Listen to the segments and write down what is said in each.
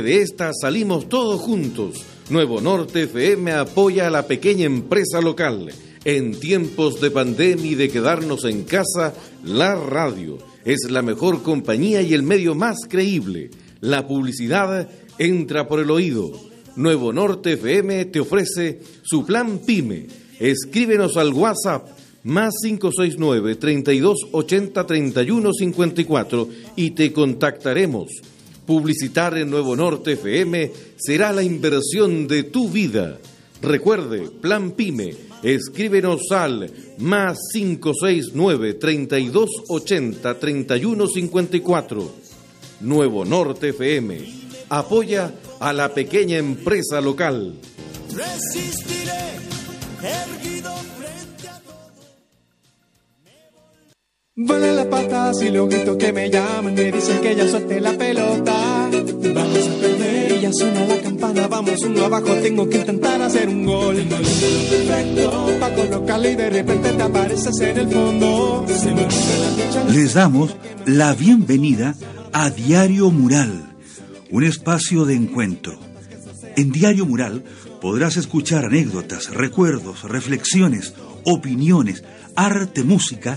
de esta salimos todos juntos. Nuevo Norte FM apoya a la pequeña empresa local. En tiempos de pandemia y de quedarnos en casa, la radio es la mejor compañía y el medio más creíble. La publicidad entra por el oído. Nuevo Norte FM te ofrece su plan PYME. Escríbenos al WhatsApp más 569 3280 3154 y te contactaremos. Publicitar en Nuevo Norte FM será la inversión de tu vida. Recuerde, Plan Pyme, escríbenos al más 569 3280 3154. Nuevo Norte FM apoya a la pequeña empresa local. Resistiré, erguido Vuelan las patas y los gritos que me llaman me dicen que ya suelte la pelota. Vamos a perder y ya suena la campana, vamos uno abajo, tengo que intentar hacer un gol. Perfecto, pa' colocarle y de repente te apareces en el fondo. Les damos la bienvenida a Diario Mural, un espacio de encuentro. En Diario Mural podrás escuchar anécdotas, recuerdos, reflexiones, opiniones, arte, música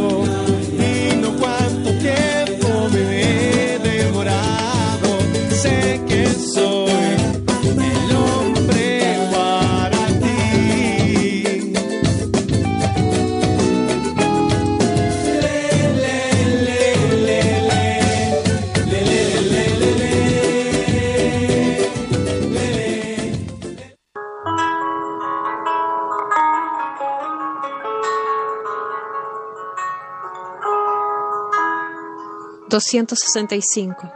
265.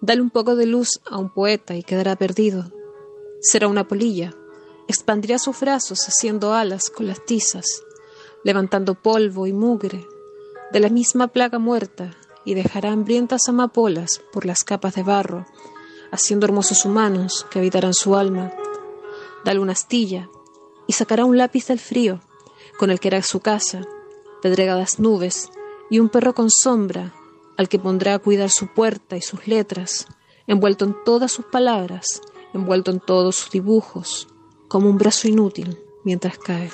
Dale un poco de luz a un poeta y quedará perdido. Será una polilla. Expandirá sus brazos haciendo alas con las tizas, levantando polvo y mugre de la misma plaga muerta y dejará hambrientas amapolas por las capas de barro, haciendo hermosos humanos que habitarán su alma. Dale una astilla y sacará un lápiz del frío, con el que hará su casa, pedregadas nubes y un perro con sombra al que pondrá a cuidar su puerta y sus letras, envuelto en todas sus palabras, envuelto en todos sus dibujos, como un brazo inútil mientras cae.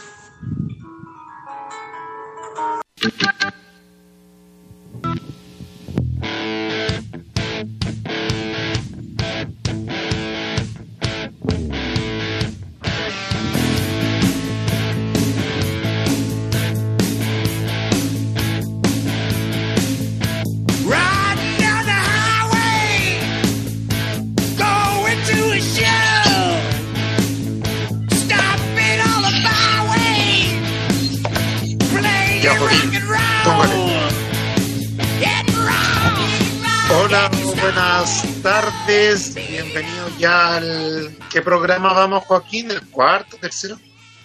Hola, buenas tardes. Bienvenidos ya al. ¿Qué programa vamos, Joaquín? ¿El cuarto, tercero?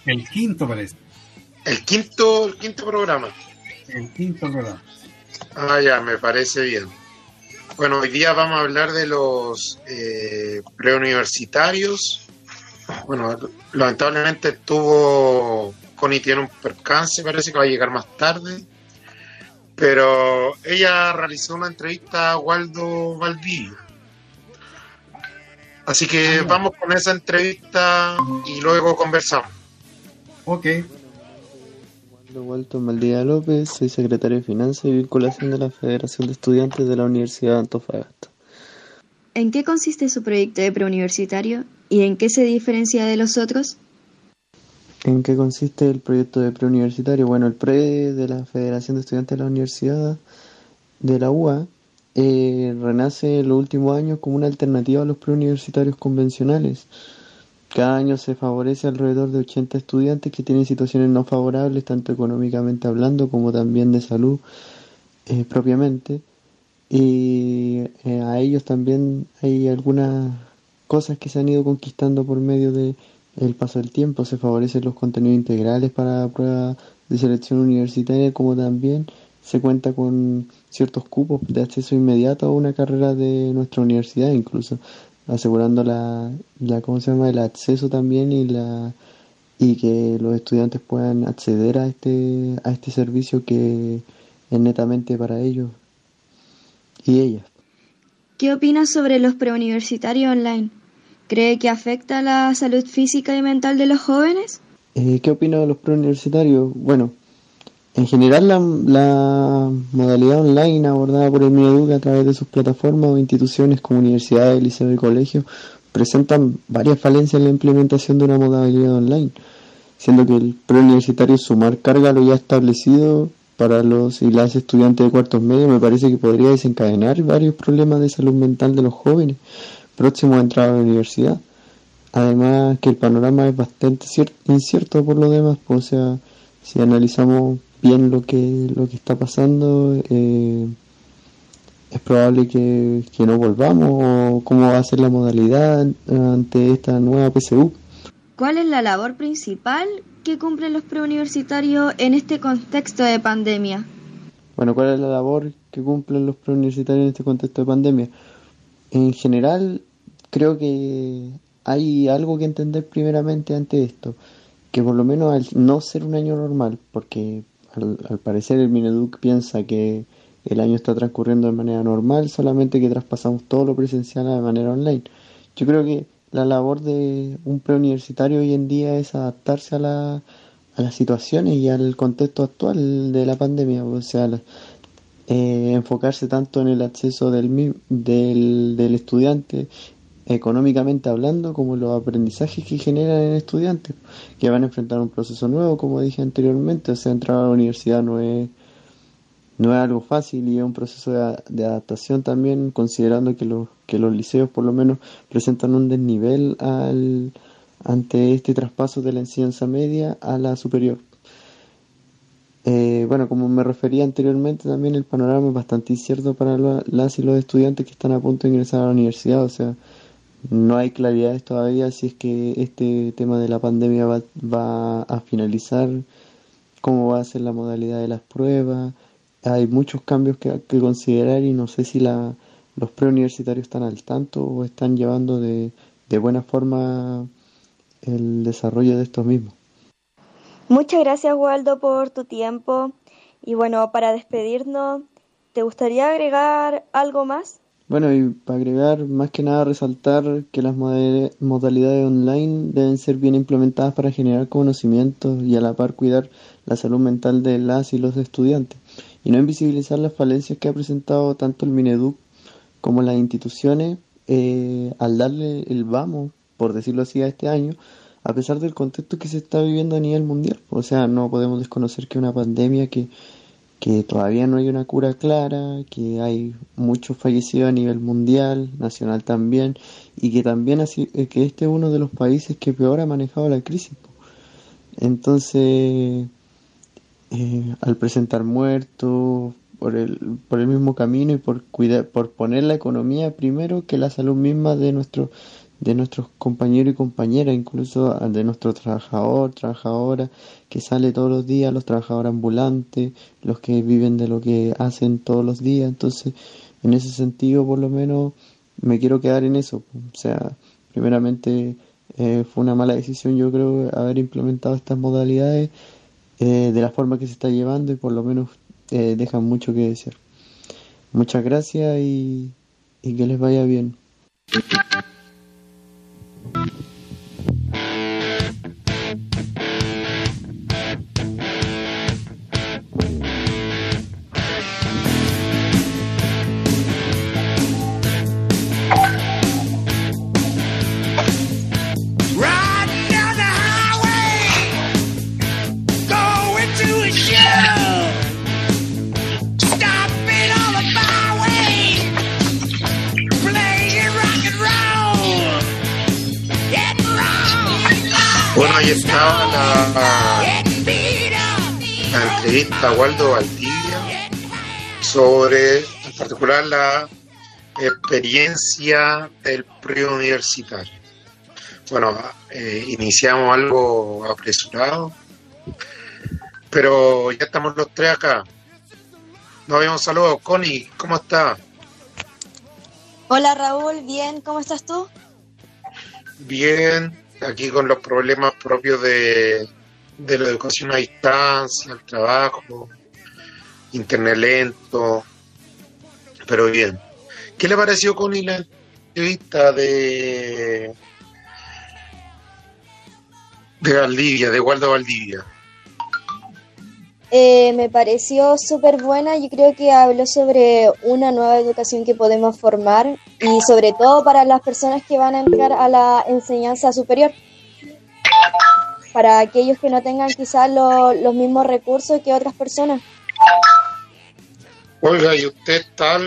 El quinto, parece. El quinto, el quinto programa. El quinto programa. Ah, ya, me parece bien. Bueno, hoy día vamos a hablar de los eh, preuniversitarios. Bueno, lamentablemente tuvo Connie tiene un percance, parece que va a llegar más tarde. Pero ella realizó una entrevista a Waldo Valdivia. Así que ah. vamos con esa entrevista y luego conversamos. Ok. Waldo Maldía López, soy secretario de Finanzas y Vinculación de la Federación de Estudiantes de la Universidad de Antofagasta. ¿En qué consiste su proyecto de preuniversitario y en qué se diferencia de los otros? ¿En qué consiste el proyecto de preuniversitario? Bueno, el pre de la Federación de Estudiantes de la Universidad de la UA eh, renace en los últimos años como una alternativa a los preuniversitarios convencionales. Cada año se favorece alrededor de 80 estudiantes que tienen situaciones no favorables, tanto económicamente hablando como también de salud eh, propiamente. Y eh, a ellos también hay algunas cosas que se han ido conquistando por medio de el paso del tiempo, se favorecen los contenidos integrales para pruebas de selección universitaria, como también se cuenta con ciertos cupos de acceso inmediato a una carrera de nuestra universidad incluso. asegurando la, la ¿cómo se llama? el acceso también y la y que los estudiantes puedan acceder a este a este servicio que es netamente para ellos y ellas. ¿Qué opinas sobre los preuniversitarios online? ¿Cree que afecta la salud física y mental de los jóvenes? Eh, ¿Qué opino de los preuniversitarios? Bueno, en general la, modalidad online abordada por el Mineduc a través de sus plataformas o instituciones como universidades, liceos y colegios presentan varias falencias en la implementación de una modalidad online, siendo que el preuniversitario sumar carga lo ya establecido para los y las estudiantes de cuartos medios me parece que podría desencadenar varios problemas de salud mental de los jóvenes próximos a entrar a la universidad. Además que el panorama es bastante incierto por lo demás, pues, o sea, si analizamos bien lo que lo que está pasando, eh, es probable que, que, no volvamos o cómo va a ser la modalidad ante esta nueva PSU. ¿Cuál es la labor principal que cumplen los preuniversitarios en este contexto de pandemia? Bueno, ¿cuál es la labor que cumplen los preuniversitarios en este contexto de pandemia? En general, creo que hay algo que entender primeramente ante esto, que por lo menos al no ser un año normal, porque al, parecer el Mineduc piensa que el año está transcurriendo de manera normal, solamente que traspasamos todo lo presencial de manera online. Yo creo que la labor de un preuniversitario hoy en día es adaptarse a, la, a las situaciones y al contexto actual de la pandemia, o sea, eh, enfocarse tanto en el acceso del, del, del estudiante económicamente hablando como los aprendizajes que generan en estudiantes que van a enfrentar un proceso nuevo como dije anteriormente o sea entrar a la universidad no es no es algo fácil y es un proceso de, de, adaptación también, considerando que los, que los liceos por lo menos presentan un desnivel al, ante este traspaso de la enseñanza media a la superior. Eh, bueno, como me refería anteriormente, también el panorama es bastante incierto para las y los estudiantes que están a punto de ingresar a la universidad, o sea, no hay claridades todavía si es que este tema de la pandemia va, va a finalizar, cómo va a ser la modalidad de las pruebas, hay muchos cambios que, considerar y no sé si la, los preuniversitarios están al tanto o están llevando de buena forma el desarrollo de estos mismos. Muchas gracias Waldo por tu tiempo y bueno, para despedirnos, ¿te gustaría agregar algo más? Bueno, y para agregar, más que nada resaltar que las modalidades online deben ser bien implementadas para generar conocimientos y a la par cuidar la salud mental de las y los estudiantes y no invisibilizar las falencias que ha presentado tanto el Mineduc como las instituciones eh, al darle el vamos, por decirlo así, a este año, a pesar del contexto que se está viviendo a nivel mundial. O sea, no podemos desconocer que una pandemia que, que todavía no hay una cura clara, que hay muchos fallecidos a nivel mundial, nacional también, y que también así, eh, que este es uno de los países que peor ha manejado la crisis. Entonces, eh, al presentar muertos por el, por el mismo camino y por cuidar, por poner la economía primero que la salud misma de nuestro, de nuestros compañeros y compañeras, incluso de nuestro trabajador, trabajadora que sale todos los días, los trabajadores ambulantes, los que viven de lo que hacen todos los días. Entonces, en ese sentido, por lo menos, me quiero quedar en eso. O sea, primeramente eh, fue una mala decisión, yo creo, haber implementado estas modalidades eh, de la forma que se está llevando y por lo menos eh, dejan mucho que decir. Muchas gracias y, y que les vaya bien. Waldo Valdivia sobre, en particular, la experiencia del preuniversitario. Bueno, eh, iniciamos algo apresurado, pero ya estamos los tres acá. Nos vemos, saludos. Connie, ¿cómo está? Hola Raúl, bien, ¿cómo estás tú? Bien, aquí con los problemas propios de, de la educación a distancia, el trabajo, internet lento, pero bien. ¿Qué le pareció Connie la entrevista de de Valdivia, de Waldo Valdivia? Eh, me pareció súper buena. Yo creo que habló sobre una nueva educación que podemos formar y sobre todo para las personas que van a entrar a la enseñanza superior. Para aquellos que no tengan quizás los mismos recursos que otras personas. Olga, ¿y usted está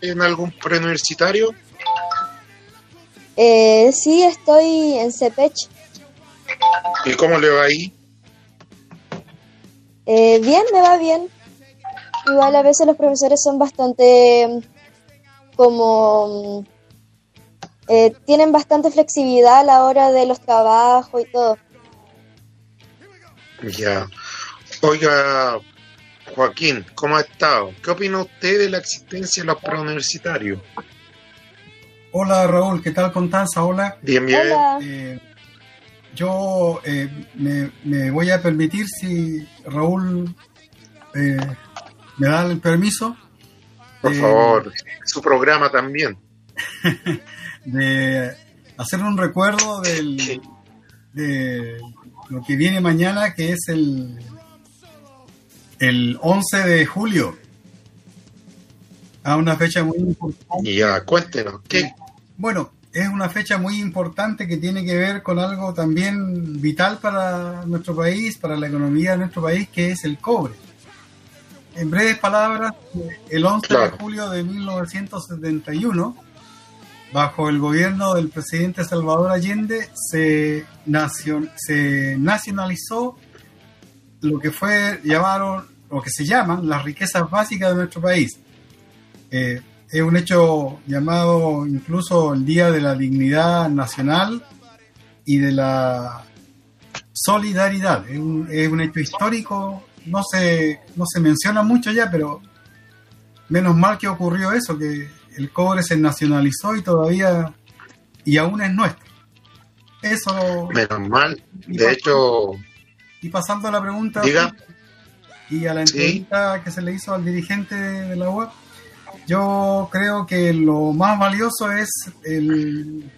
en algún preuniversitario? Eh, sí, estoy en CEPECH. ¿Y cómo le va ahí? Eh, bien, me va bien. Igual a veces los profesores son bastante como... Eh, tienen bastante flexibilidad a la hora de los trabajos y todo. Ya. Oiga, Joaquín, ¿cómo ha estado? ¿Qué opina usted de la existencia de los preuniversitarios? Hola Raúl, ¿qué tal Constanza? Hola. Bien, bien. Eh, yo eh, me, voy a permitir, si Raúl eh, me da el permiso. Por favor, su programa también. de hacer un recuerdo del, de lo que viene mañana, que es el, el 11 de julio. A una fecha muy importante. Ya, cuéntenos, ¿qué? Bueno, es una fecha muy importante que tiene que ver con algo también vital para nuestro país, para la economía de nuestro país, que es el cobre. En breves palabras, el 11 de julio de 1971, bajo el gobierno del presidente Salvador Allende, se, se nacionalizó lo que fue llamaron, lo que se llaman las riquezas básicas de nuestro país. Eh, es un hecho llamado incluso el Día de la Dignidad Nacional y de la Solidaridad. Es un, es un hecho histórico, no se, no se menciona mucho ya, pero menos mal que ocurrió eso, que el cobre se nacionalizó y todavía, y aún es nuestro. Eso. Menos mal, de hecho. Y pasando a la pregunta. Diga. Y a la entrevista que se le hizo al dirigente de la UAP yo creo que lo más valioso es el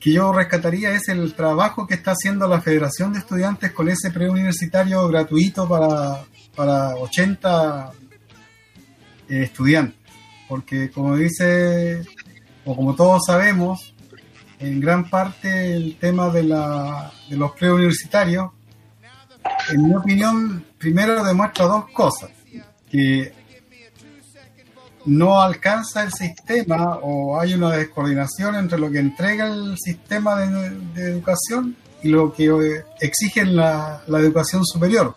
que yo rescataría es el trabajo que está haciendo la Federación de Estudiantes con ese preuniversitario gratuito para, para 80 eh, estudiantes. Porque como dice, o como todos sabemos, en gran parte el tema de, la, de los preuniversitarios, en mi opinión, primero demuestra dos cosas. Que no alcanza el sistema o hay una descoordinación entre lo que entrega el sistema de, educación y lo que exige la, la, educación superior.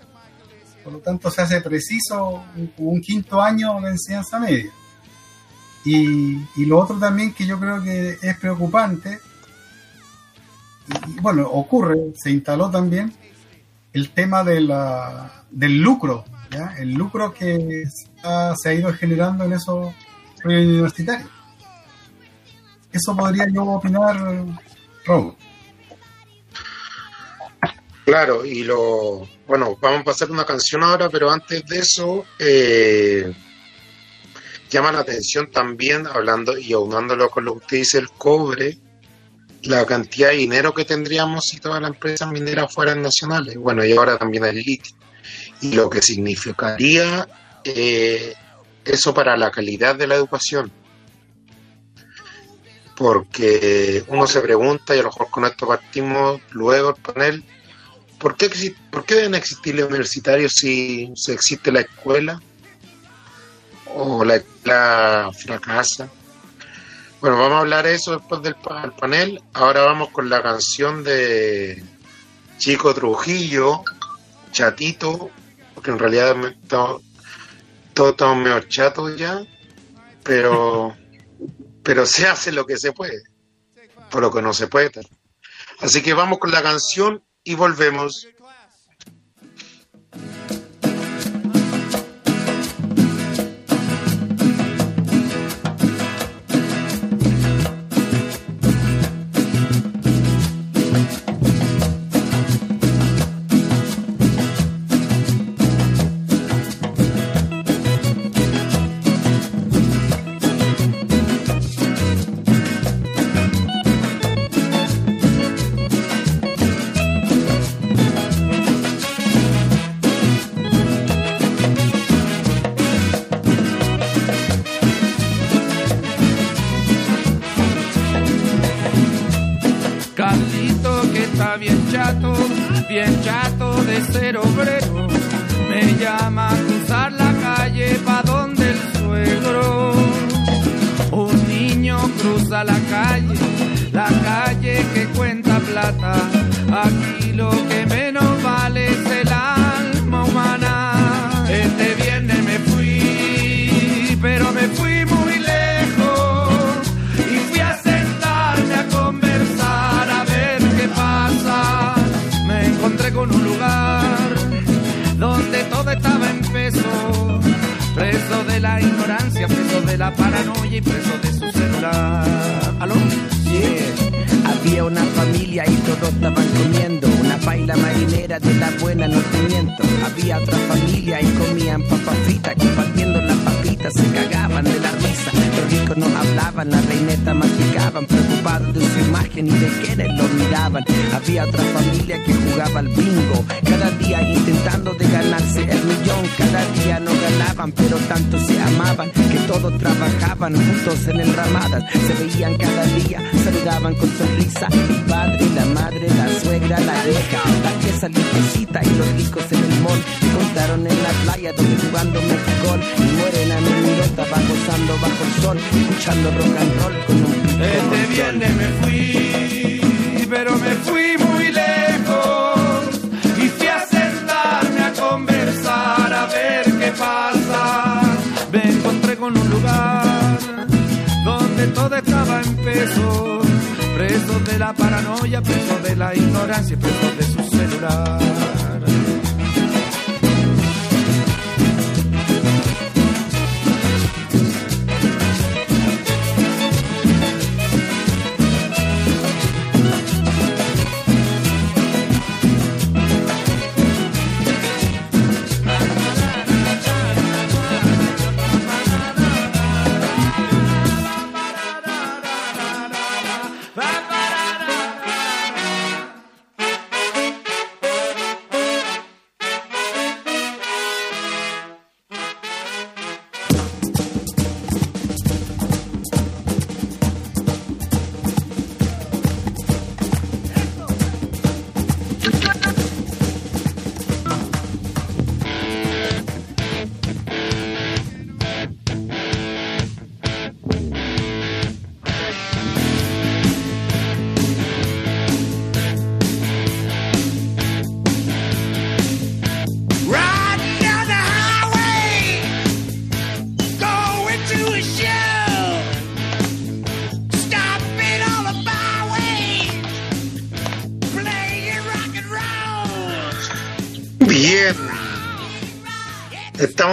Por lo tanto, se hace preciso un, quinto año de enseñanza media. Y, y, lo otro también que yo creo que es preocupante, y, bueno, ocurre, se instaló también el tema de la, del lucro el lucro que se ha, ido generando en esos universitarios. Eso podría yo opinar, Raúl. Claro, y lo. Bueno, vamos a pasar una canción ahora, pero antes de eso, eh, llama la atención también, hablando y aunándolo con lo que usted dice, el cobre, la cantidad de dinero que tendríamos si todas las empresas mineras fueran nacionales. Bueno, y ahora también el litio y lo que significaría eh, eso para la calidad de la educación. Porque uno se pregunta, y a lo mejor con esto partimos luego el panel, ¿por qué, ¿por qué deben existir los universitarios si, si existe la escuela? ¿O la escuela fracasa? Bueno, vamos a hablar de eso después del panel. Ahora vamos con la canción de Chico Trujillo, Chatito, porque en realidad todos estamos medio chatos ya, pero, pero se hace lo que se puede, por lo que no se puede. Así que vamos con la canción y volvemos. Saludaban con sonrisa. El padre, la madre, la suegra, la hija, la pieza limpiecita y los ricos en el mall. Se contaron en la playa donde jugando mexicón. Y morena me miró, estaba gozando bajo el sol, escuchando rock and roll con un pico Este viernes me fui, pero me fui muy lejos y fui a sentarme a conversar a ver qué pasa. Me encontré con un lugar donde todo estaba en peso, preso de la paranoia, preso de la ignorancia, preso de su celular.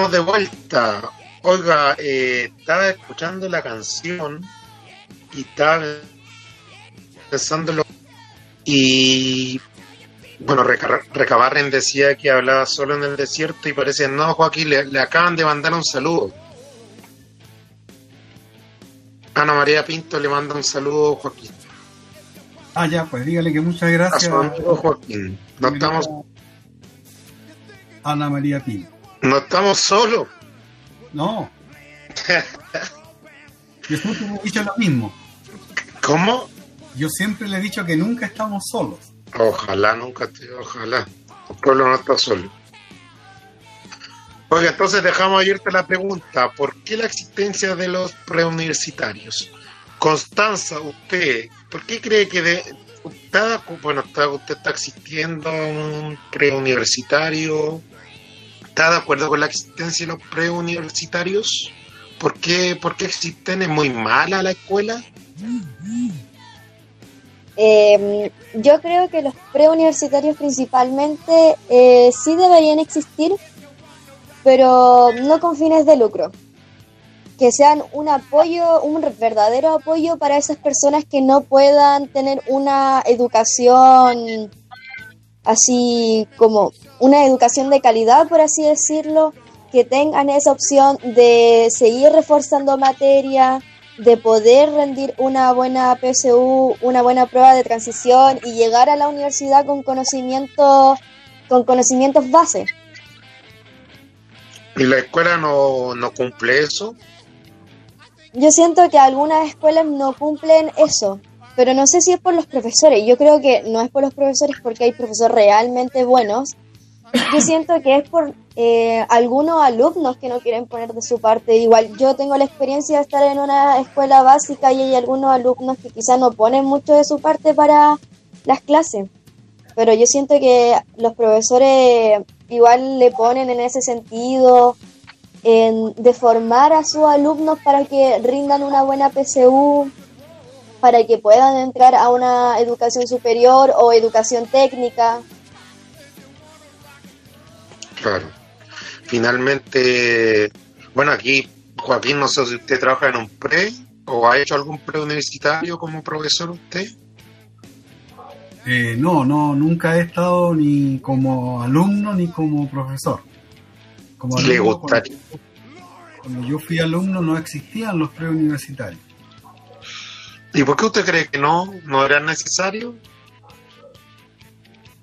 Estamos de vuelta. Oiga, eh, estaba escuchando la canción y estaba pensando en lo- y bueno, Reca- Recabarren decía que hablaba solo en el desierto y parece no, Joaquín, le, le acaban de mandar un saludo. Ana María Pinto le manda un saludo, Joaquín. Ah, ya, pues dígale que muchas A gracias. su amigo Joaquín. No estamos, Ana María Pino. No estamos solos. No. Yo siempre le he dicho lo mismo. ¿Cómo? Yo siempre le he dicho que nunca estamos solos. Ojalá nunca te, ojalá. El pueblo no está solo. Oiga, entonces dejamos abierta la pregunta, ¿por qué la existencia de los preuniversitarios? Constanza, usted, ¿por qué cree que de, está, bueno, está, usted está existiendo un preuniversitario? ¿Está de acuerdo con la existencia de los preuniversitarios? ¿Por qué, ¿Por qué existen? ¿Es muy mala la escuela? Eh, yo creo que los preuniversitarios principalmente eh, sí deberían existir, pero no con fines de lucro. Que sean un apoyo, un verdadero apoyo para esas personas que no puedan tener una educación así como una educación de calidad, por así decirlo, que tengan esa opción de seguir reforzando materia, de poder rendir una buena PSU, una buena prueba de transición y llegar a la universidad con conocimientos, con conocimientos base. ¿Y la escuela no, no cumple eso? Yo siento que algunas escuelas no cumplen eso. pero no sé si es por los profesores. Yo creo que no es por los profesores porque hay profesores realmente buenos. Yo siento que es por eh, algunos alumnos que no quieren poner de su parte. Igual yo tengo la experiencia de estar en una escuela básica y hay algunos alumnos que quizás no ponen mucho de su parte para las clases. Pero yo siento que los profesores igual le ponen en ese sentido, en de formar a sus alumnos para que rindan una buena PSU, para que puedan entrar a una educación superior o educación técnica. Claro. Finalmente, bueno, aquí Joaquín, no sé si usted trabaja en un pre o ha hecho algún pre universitario como profesor usted. Eh, no, no, nunca he estado ni como alumno ni como profesor. Como ¿Le gustaría? Cuando, cuando yo fui alumno no existían los preuniversitarios. ¿Y por qué usted cree que no? ¿No era necesario?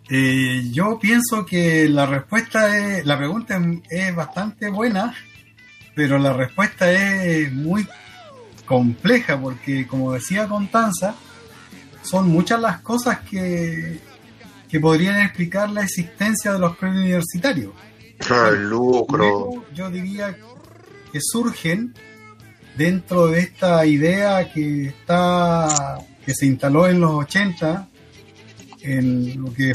Eh, yo pienso que la respuesta es, la pregunta es, bastante buena, pero la respuesta es muy compleja porque, como decía Constanza, son muchas las cosas que, que podrían explicar la existencia de los preuniversitarios. Ah, el lucro. Primero, yo diría que surgen dentro de esta idea que está que se instaló en los 80 en lo que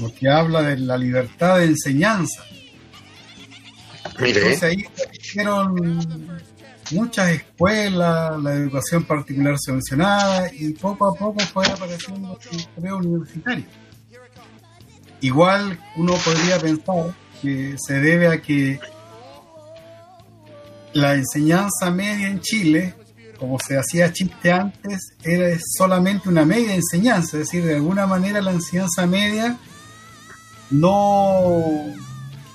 lo que habla de la libertad de enseñanza. Mire, Entonces ahí hicieron muchas escuelas, la educación particular subvencionada y poco a poco fue apareciendo el preuniversitario. Igual uno podría pensar que se debe a que la enseñanza media en Chile, como se hacía chiste antes, era solamente una media enseñanza, es decir, de alguna manera la enseñanza media no,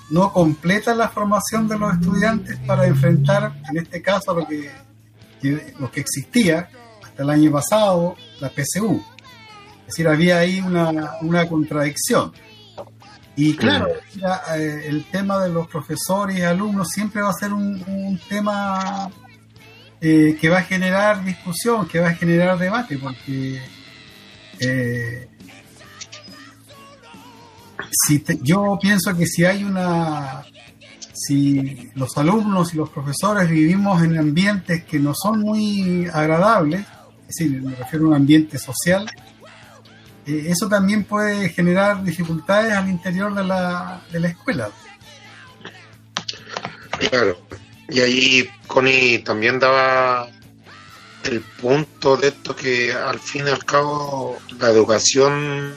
no completa la formación de los estudiantes para enfrentar, en este caso, lo que, lo que existía hasta el año pasado, la PSU. Es decir, había ahí una, una contradicción. Y claro, eh, el tema de los profesores y alumnos siempre va a ser un, un tema eh, que va a generar discusión, que va a generar debate, porque eh, si te- yo pienso que si hay una si los alumnos y los profesores vivimos en ambientes que no son muy agradables, es decir, me refiero a un ambiente social, eh, eso también puede generar dificultades al interior de la, de la escuela. Claro. Y ahí Connie también daba el punto de esto que al fin y al cabo la educación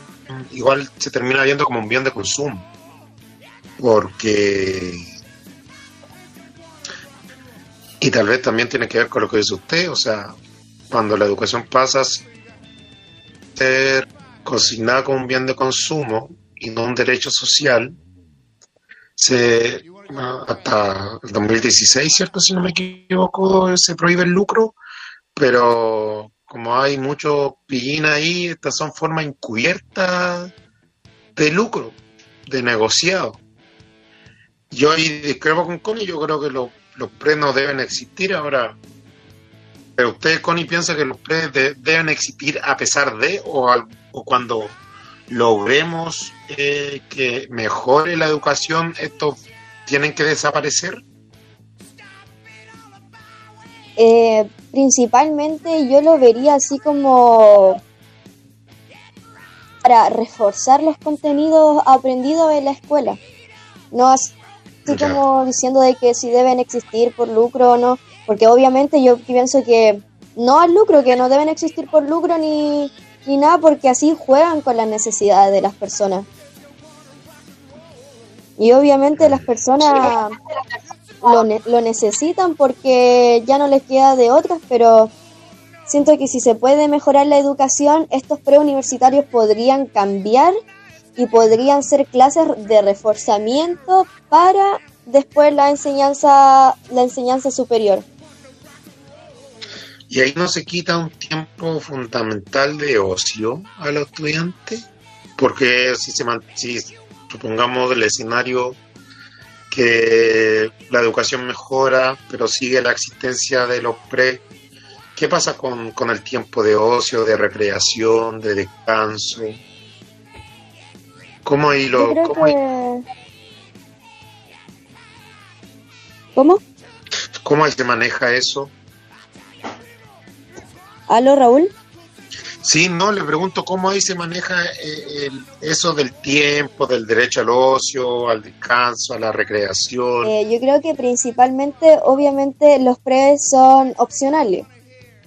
igual se termina viendo como un bien de consumo. Porque... Y tal vez también tiene que ver con lo que dice usted, o sea, cuando la educación pasa a ser consignada como un bien de consumo y no un derecho social, se hasta el 2016, ¿cierto? Si no me equivoco, se prohíbe el lucro, pero como hay mucho pillín ahí, estas son formas encubiertas de lucro, de negociado. Yo ahí discrepo con Connie, yo creo que los, los pre no deben existir ahora. Pero usted, Connie, piensa que los pre de- deben existir a pesar de o, al- o cuando logremos eh, que mejore la educación, estos tienen que desaparecer. Eh, principalmente yo lo vería así como para reforzar los contenidos aprendidos en la escuela. No así Ya. como diciendo de que si deben existir por lucro o no, porque obviamente yo pienso que no al lucro, que no deben existir por lucro ni, ni nada, porque así juegan con las necesidades de las personas. Y obviamente las personas lo, ne- lo necesitan porque ya no les queda de otras, pero siento que si se puede mejorar la educación, estos preuniversitarios podrían cambiar y podrían ser clases de reforzamiento para después la enseñanza, la enseñanza superior. Y ahí no se quita un tiempo fundamental de ocio a los estudiantes, porque si, se si supongamos el escenario que la educación mejora, pero sigue la existencia de los pre ¿Qué pasa con, con el tiempo de ocio, de recreación, de descanso? ¿Cómo ahí lo, cómo que... ¿Cómo? cómo se maneja eso? ¿Aló, Raúl? Sí, no, le pregunto cómo ahí se maneja eh, el- eso del tiempo, del derecho al ocio, al descanso, a la recreación. Eh, yo creo que principalmente, obviamente, los pre son opcionales.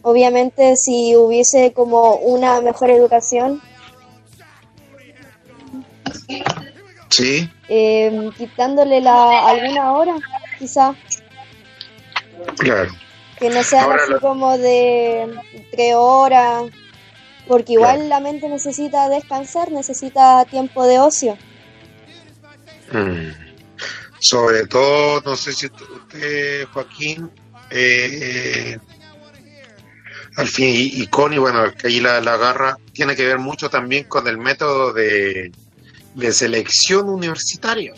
Obviamente, si hubiese como una mejor educación, Sí, eh, quitándole la, alguna hora, quizá, claro. que no sean Ahora así como de tres horas, porque igual la mente necesita descansar, necesita tiempo de ocio. Mm. Sobre todo, no sé si usted- Joaquín, eh, al fin, y, y Connie, bueno, que ahí la, la agarra, tiene que ver mucho también con el método de, de selección universitaria.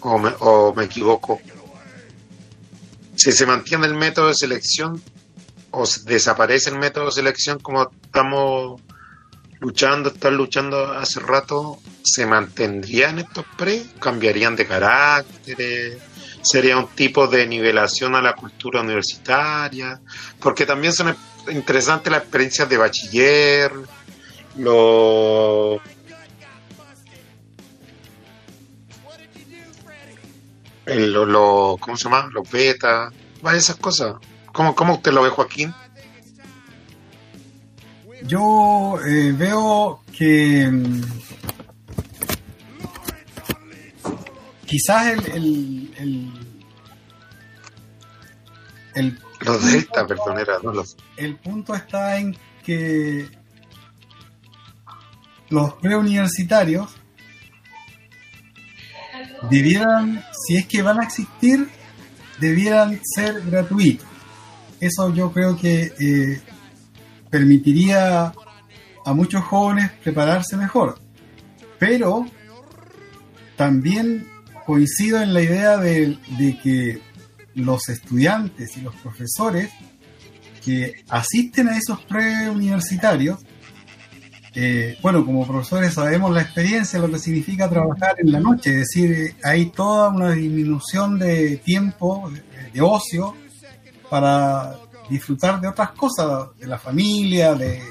¿O me, o me equivoco? Si se mantiene el método de selección o desaparece el método de selección como estamos luchando, están luchando hace rato, ¿se mantendrían estos pre? ¿Cambiarían de carácter? ¿Sería un tipo de nivelación a la cultura universitaria? Porque también son interesantes las experiencias de bachiller, lo... el- lo, ¿Cómo se llama? Los beta, varias esas cosas. ¿Cómo, ¿Cómo usted lo ve, Joaquín? Yo eh, veo que mm, quizás el, el, el, el Los delta, perdón, era, no los... el punto está en que los preuniversitarios debieran, si es que van a existir, debieran ser gratuitos. Eso yo creo que eh, permitiría a muchos jóvenes prepararse mejor. Pero también coincido en la idea de, de que los estudiantes y los profesores que asisten a esos preuniversitarios, eh, bueno, como profesores sabemos la experiencia, lo que significa trabajar en la noche, es decir, hay toda una disminución de tiempo, de, de ocio, para disfrutar de otras cosas, de la familia, de,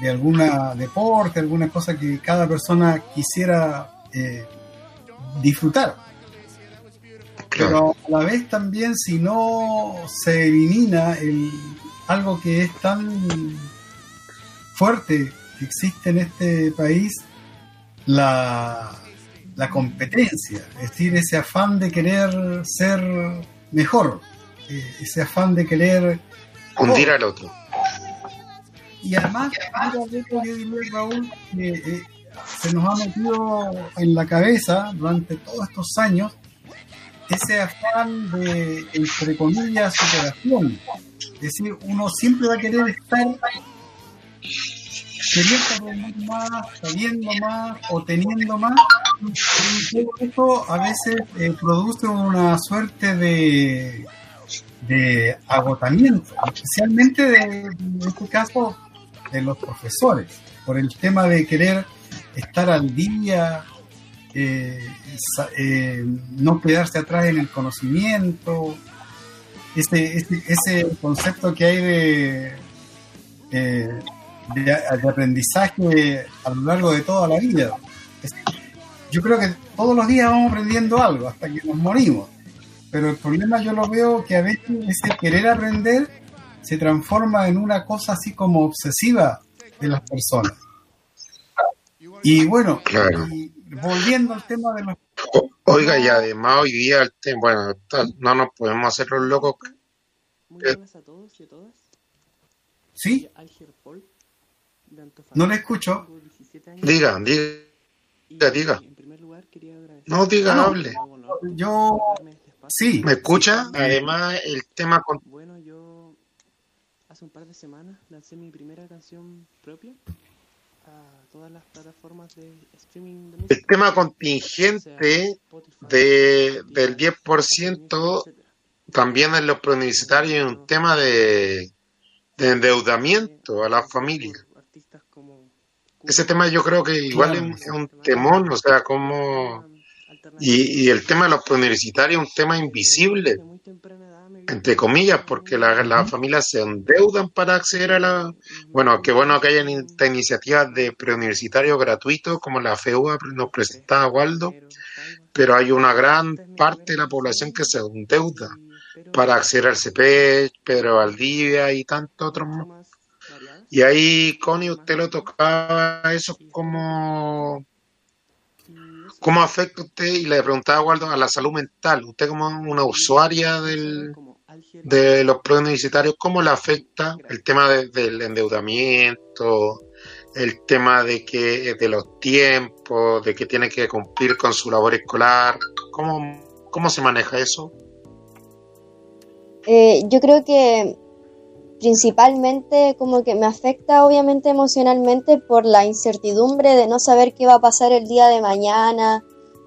de alguna deporte, alguna cosa que cada persona quisiera eh, disfrutar. Pero a la vez también si no se elimina el, algo que es tan fuerte que existe en este país, la, la competencia, es decir, ese afán de querer ser mejor, ese afán de querer Hundir al otro. y además, yo diría, Raúl, que eh, se nos ha metido en la cabeza durante todos estos años ese afán de, entre comillas, superación. Es decir, uno siempre va a querer estar queriendo más, sabiendo más o teniendo más. Y todo esto a veces eh, produce una suerte de, de agotamiento, especialmente de, en este caso de los profesores, por el tema de querer estar al día, eh, eh, no quedarse atrás en el conocimiento, ese, ese, ese concepto que hay de, eh, de, de aprendizaje a lo largo de toda la vida. Yo creo que todos los días vamos aprendiendo algo hasta que nos morimos, pero el problema yo lo veo que a veces ese querer aprender se transforma en una cosa así como obsesiva de las personas. Y bueno, Claro. y volviendo al tema de los O- Oiga, y además hoy día, el tema, bueno, no nos podemos hacer los locos. Muy buenas a todos y a todas. ¿Sí? No le escucho. Tengo 17 años. Diga, diga, diga. En primer lugar, quería agradecer. No diga, No, hable. Yo, sí. ¿Me escucha? Además, el tema con... Bueno, yo hace un par de semanas lancé mi primera canción propia a todas las plataformas de streaming de música. El tema contingente de, del 10% también en los preuniversitarios es un tema de, de endeudamiento a las familias. Ese tema yo creo que igual es, es un temón, o sea, como... Y, y el tema de los preuniversitarios es un tema invisible, entre comillas, porque la- las familias se endeudan para acceder a la... Bueno, qué bueno que hayan estas iniciativas de preuniversitarios gratuitos, como la FEUA nos presentaba Waldo, pero hay una gran parte de la población que se endeuda para acceder al CP, Pedro Valdivia y tantos otros. Y ahí, Connie, usted lo tocaba eso como... ¿Cómo afecta usted? Y le preguntaba a Waldo a la salud mental. Usted como una usuaria del, de los preuniversitarios, ¿cómo le afecta el tema de- del endeudamiento, el tema de que de los tiempos, de que tiene que cumplir con su labor escolar? ¿Cómo, cómo se maneja eso? Eh, yo creo que principalmente como que me afecta obviamente emocionalmente por la incertidumbre de no saber qué va a pasar el día de mañana,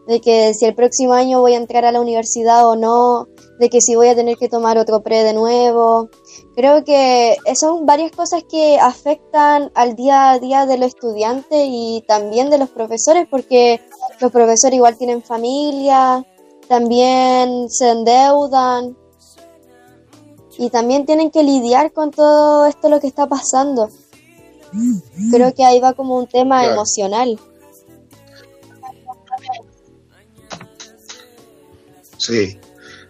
de que si el próximo año voy a entrar a la universidad o no, de que si voy a tener que tomar otro pre de nuevo. Creo que son varias cosas que afectan al día a día de los estudiantes y también de los profesores, porque los profesores igual tienen familia, también se endeudan y también tienen que lidiar con todo esto lo que está pasando. Creo que ahí va como un tema Claro. emocional. Sí.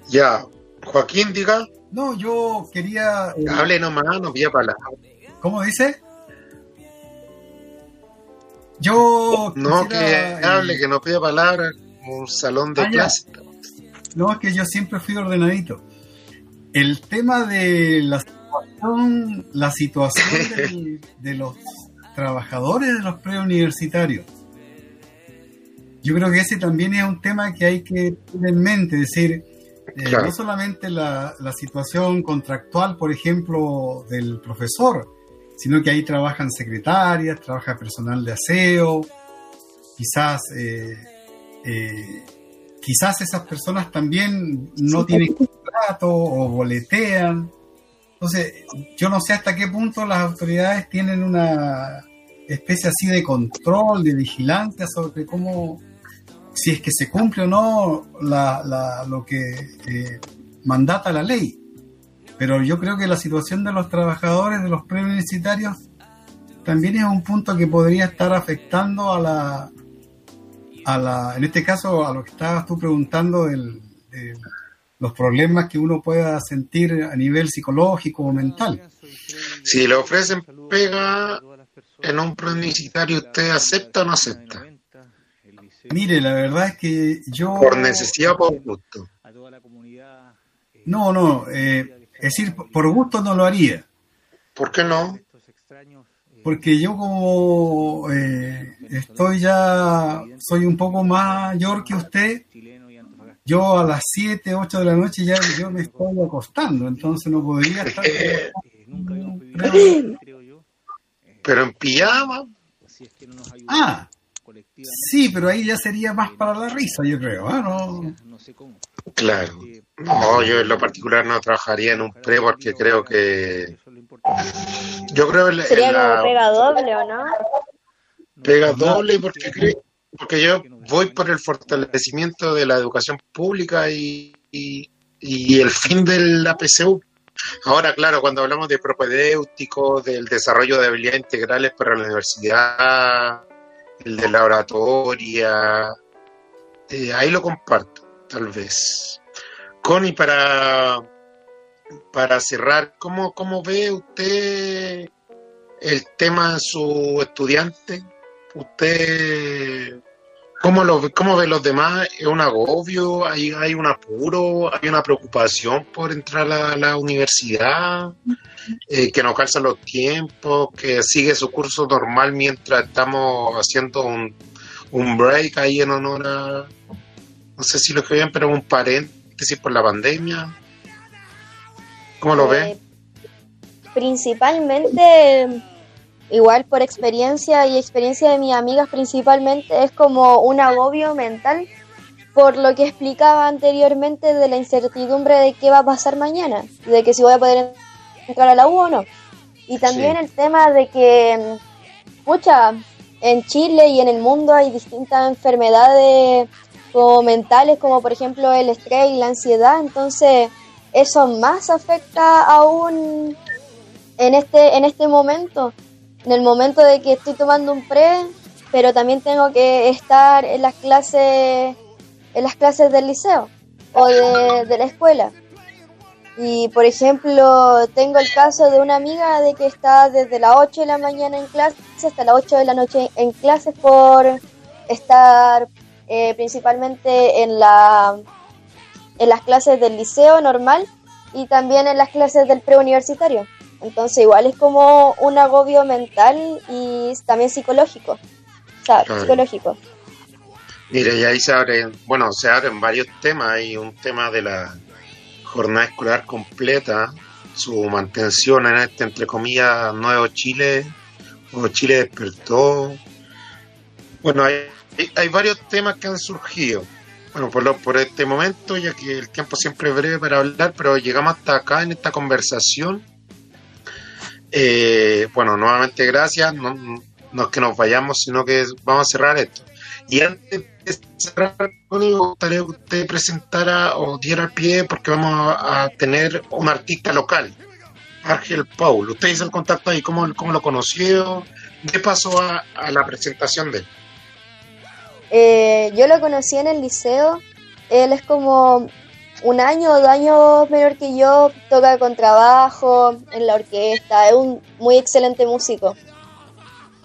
Ya. Joaquín, diga. No, yo quería... eh, Hable nomás, no pida palabras. ¿Cómo dice? Yo No, que eh, hable, que no pida palabras. Un salón de Ah, clase. No, es que yo siempre fui ordenadito. El tema de la situación, la situación del- de los trabajadores de los preuniversitarios. Yo creo que ese también es un tema que hay que tener en mente, es decir, eh, Claro. no solamente la, la situación contractual, por ejemplo, del profesor, sino que ahí trabajan secretarias, trabaja personal de aseo, quizás eh, eh, quizás esas personas también no tienen contrato o boletean. Entonces, yo no sé hasta qué punto las autoridades tienen una especie así de control, de vigilancia sobre cómo, si es que se cumple o no la, la- lo que eh, mandata la ley. Pero yo creo que la situación de los trabajadores, de los preuniversitarios, también es un punto que podría estar afectando a la, a la, en este caso, a lo que estabas tú preguntando del, de los problemas que uno pueda sentir a nivel psicológico o mental. Si le ofrecen pega en un preuniversitario, ¿usted acepta o no acepta? Mire, la verdad es que yo... Por necesidad o por gusto. No, no, eh, es decir, por gusto no lo haría. ¿Por qué no? Porque yo como eh, estoy ya, soy un poco mayor que usted, yo a las 7, 8 de la noche ya yo me estoy acostando, entonces no podría estar... Pero en pijama. Ah, sí, pero ahí ya sería más para la risa, yo creo. ¿ah? No, Claro. No, yo en lo particular no trabajaría en un pre porque creo que. Yo creo en la, Sería la como pega doble, ¿o no? pega doble porque creo- porque yo voy por el fortalecimiento de la educación pública y, y, y el fin de la PCU. Ahora, claro, cuando hablamos de propedéutico, del desarrollo de habilidades integrales para la universidad, el de la oratoria, eh, ahí lo comparto, tal vez. Connie, para, para cerrar, ¿cómo, ¿cómo ve usted el tema en su estudiante? ¿Usted cómo, lo, cómo ve los demás? ¿Es un agobio? ¿Hay, ¿Hay un apuro? ¿Hay una preocupación por entrar a la, universidad? Eh, ¿Que no calzan los tiempos? ¿Que sigue su curso normal mientras estamos haciendo un, un break ahí en honor a... No sé si lo que bien, pero un paréntesis por la pandemia. ¿Cómo lo? Eh, principalmente, igual por experiencia y experiencia de mis amigas principalmente, es como un agobio mental por lo que explicaba anteriormente de la incertidumbre de qué va a pasar mañana, de que si voy a poder entrar a la U o no. Y también Sí. el tema de que, mucha, en Chile y en el mundo hay distintas enfermedades como mentales, como por ejemplo el estrés y la ansiedad, entonces eso más afecta aún en este, en este momento, en el momento de que estoy tomando un pre, pero también tengo que estar en las clases, en las clases del liceo o de, la escuela. Y por ejemplo, tengo el caso de una amiga de que está desde las 8 de la mañana en clase hasta las 8 de la noche en clases por estar eh, principalmente en la en las clases del liceo normal y también en las clases del preuniversitario. Entonces igual es como un agobio mental y también psicológico. O sea, Claro. psicológico. Mira, y ahí se abren, bueno, se abren varios temas. Hay un tema de la jornada escolar completa, su mantención en este, entre comillas, nuevo Chile, o Chile despertó. Bueno, hay, hay- hay varios temas que han surgido. Bueno, por, lo, por este momento, ya que el tiempo siempre es breve para hablar, pero llegamos hasta acá en esta conversación. Eh, bueno, nuevamente gracias. No, no es que nos vayamos, sino que vamos a cerrar esto. Y antes de cerrar, me gustaría que usted presentara o diera pie porque vamos a, tener un artista local, Ángel Paul. Usted hizo el contacto ahí, ¿cómo, cómo lo conoció? ¿Qué pasó a, a la presentación de él? Eh, yo lo conocí en el liceo. Él es como un año o dos años menor que yo. Toca con trabajo en la orquesta. Es un muy excelente músico.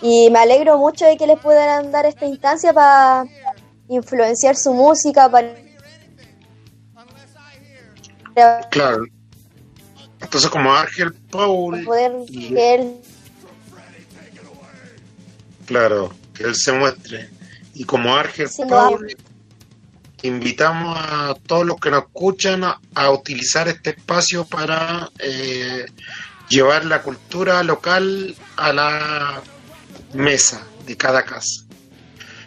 Y me alegro mucho de que les puedan dar esta instancia para influenciar su música, para Claro. Entonces, como Ángel Paul, poder que él claro, que él se muestre. Y como Ángel Paul, invitamos a todos los que nos escuchan a, utilizar este espacio para eh, llevar la cultura local a la mesa de cada casa.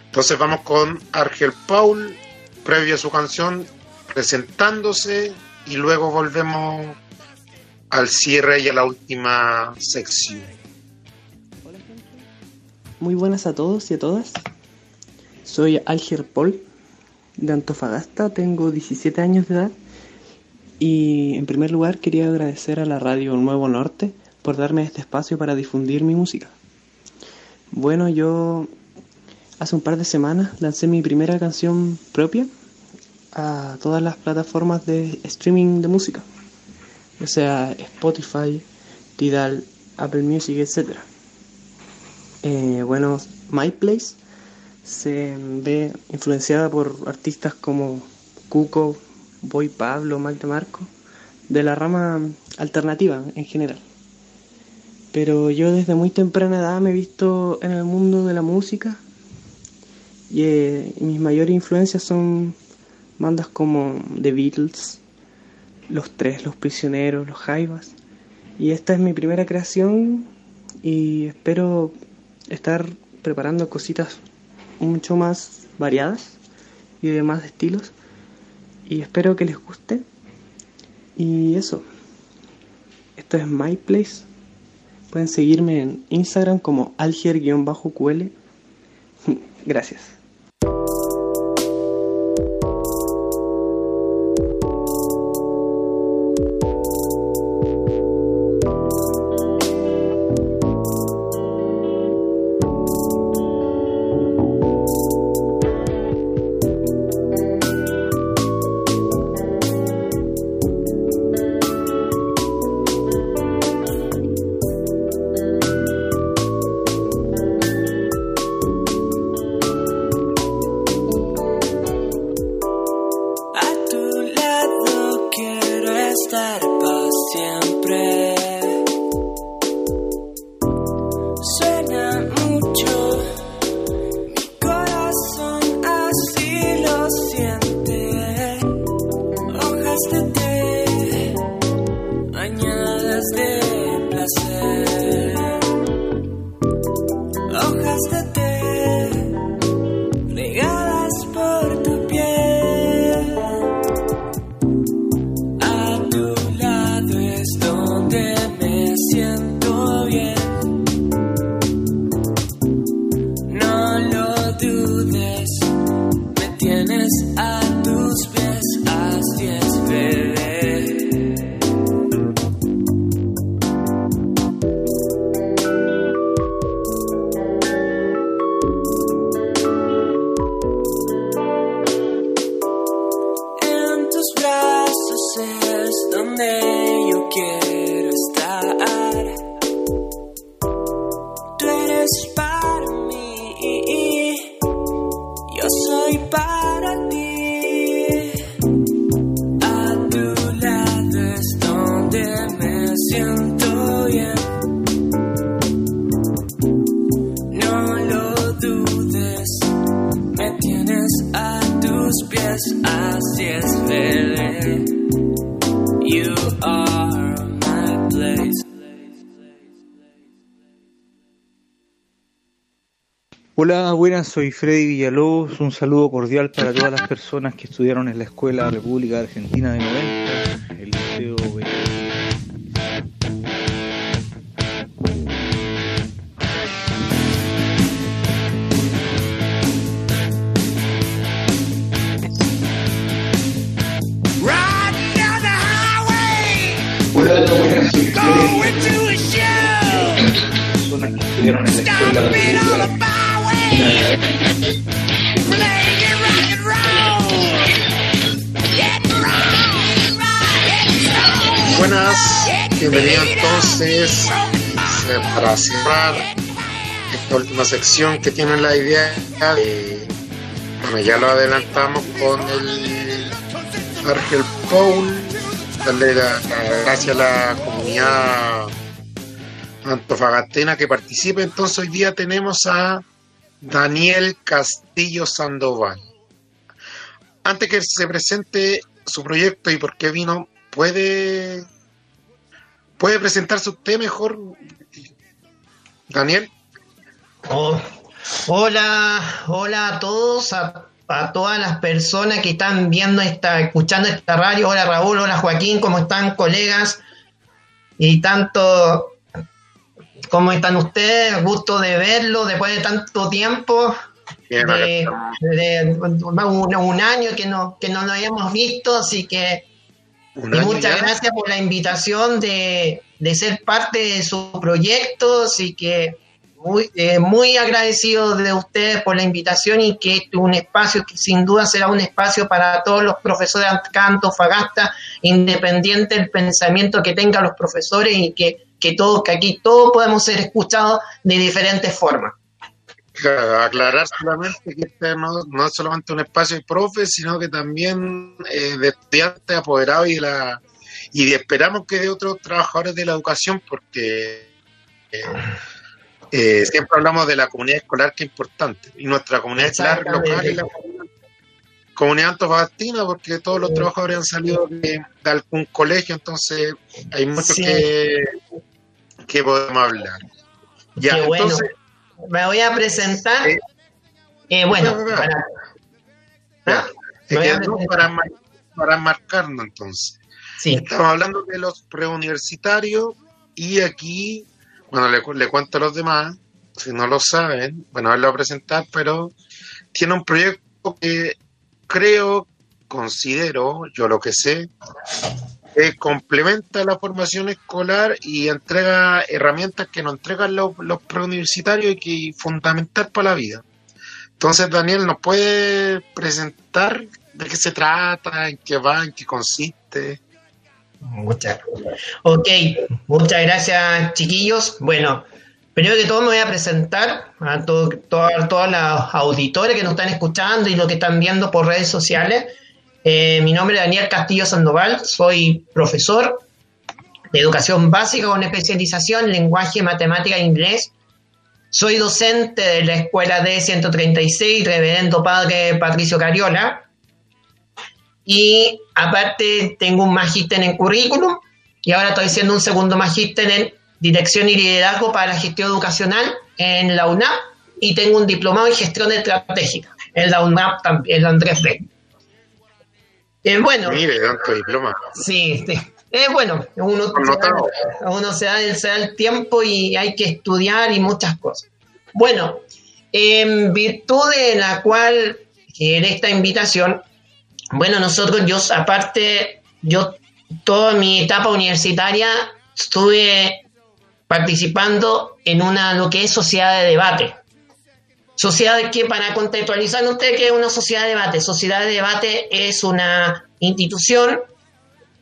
Entonces vamos con Argel Paul, previo a su canción, presentándose y luego volvemos al cierre y a la última sección. Muy buenas a todos y a todas. Soy Alger Paul de Antofagasta, tengo 17 años de edad y en primer lugar quería agradecer a la radio Nuevo Norte por darme este espacio para difundir mi música. Bueno, yo hace un par de semanas lancé mi primera canción propia a todas las plataformas de streaming de música, o sea Spotify, Tidal, Apple Music, etc. Eh, bueno, MyPlace se ve influenciada por artistas como Cuco, Boy Pablo, Mac de Marco, de la rama alternativa en general. Pero yo desde muy temprana edad me he visto en el mundo de la música y, eh, mis mayores influencias son bandas como The Beatles, Los Tres, Los Prisioneros, Los Jaivas. Y esta es mi primera creación y espero estar preparando cositas mucho más variadas y de más estilos. Y espero que les guste. Y eso. Esto es My Place. Pueden seguirme en Instagram como alger-ql. Gracias. Buenas, soy Freddy Villalobos. Un saludo cordial para todas las personas que estudiaron en la Escuela República Argentina de 90, Buenas, bienvenido entonces eh, para cerrar esta última sección que tiene la idea de, bueno, ya lo adelantamos con el Argel Paul, darle la, la- gracias a la comunidad antofagastina que participe. Entonces hoy día tenemos a Daniel Castillo Sandoval. Antes que se presente su proyecto y por qué vino, ¿puede, puede presentarse usted mejor, Daniel? Oh, hola, hola a todos, a, a todas las personas que están viendo esta, escuchando esta radio. Hola Raúl, hola Joaquín, ¿cómo están colegas? Y tanto, ¿cómo están ustedes? Gusto de verlo después de tanto tiempo. Bien, de, de un, un año que no, que no lo habíamos visto, así que y muchas ya. gracias por la invitación de, de ser parte de su proyecto, así que muy, eh, muy agradecido de ustedes por la invitación y que este es un espacio que sin duda será un espacio para todos los profesores de Antofagasta, independiente del pensamiento que tengan los profesores y que, que todos, que aquí todos podemos ser escuchados de diferentes formas. Aclarar solamente que este no, no es solamente un espacio de profes, sino que también eh, de estudiantes apoderados y de la y esperamos que de otros trabajadores de la educación, porque eh, eh, siempre hablamos de la comunidad escolar que es importante, y nuestra comunidad escolar local es la comunidad antofagastina, porque todos los trabajadores han salido de, de algún colegio, entonces hay mucho Sí. que, que podemos hablar. Ya, Qué bueno. entonces, Me voy a presentar. eh, bueno, para- Ya. Me voy a no, para, mar- para marcarnos entonces. Estamos hablando de los preuniversitarios y aquí, bueno, le, le cuento a los demás, si no lo saben, bueno, él lo va a presentar, pero tiene un proyecto que creo, considero, yo lo que sé, que complementa la formación escolar y entrega herramientas que nos entregan los, los preuniversitarios y que es fundamental para la vida. Entonces, Daniel, ¿nos puede presentar de qué se trata, en qué va, en qué consiste? Muchas Ok, muchas gracias chiquillos. Bueno, primero que todo me voy a presentar a to- to- a todas las auditores que nos están escuchando y los que están viendo por redes sociales. Eh, mi nombre es Daniel Castillo Sandoval, soy profesor de educación básica con especialización en lenguaje, matemática e inglés. Soy docente de la escuela D136, Reverendo Padre Patricio Cariola. Y aparte tengo un magíster en currículum y ahora estoy haciendo un segundo magíster en dirección y liderazgo para la gestión educacional en la UNAP y tengo un diplomado en gestión estratégica en la UNAP también, en Andrés Bello. Eh, bueno, Mire, tanto diploma. Sí, sí. Eh, bueno, uno, Connotado. uno se, da, se da el tiempo y hay que estudiar y muchas cosas. Bueno, en virtud de la cual en esta invitación, bueno, nosotros, yo aparte, yo toda mi etapa universitaria estuve participando en una, lo que es sociedad de debate. Sociedad que, para contextualizar usted, que es una sociedad de debate? Sociedad de debate es una institución